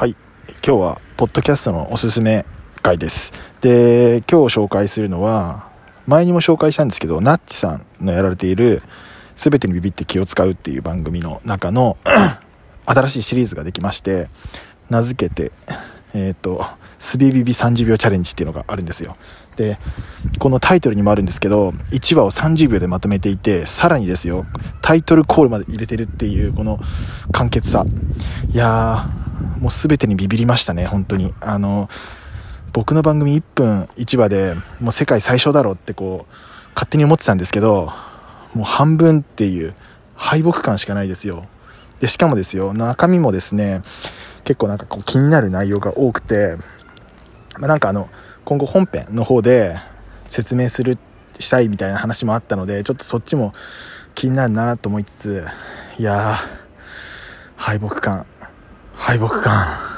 はい。今日はポッドキャストのおすすめ回です。で今日紹介するのは前にも紹介したんですけどナッチさんのやられている「全てにビビって気を使う」っていう番組の中の 新しいシリーズができまして名付けてえっ、ー、と「スビビビ30秒チャレンジ」っていうのがあるんですよ。でこのタイトルにもあるんですけど1話を30秒でまとめていてさらにですよタイトルコールまで入れてるっていうこの簡潔さ。いやーもう全てにビビりましたね本当に。あの僕の番組1分1話でもう世界最小だろうってこう勝手に思ってたんですけどもう半分っていう敗北感しかないですよ。でしかもですよ中身もですね結構なんかこう気になる内容が多くて、まあ、なんかあの今後本編の方で説明するしたいみたいな話もあったのでちょっとそっちも気になるなと思いつついやー敗北感。敗北感。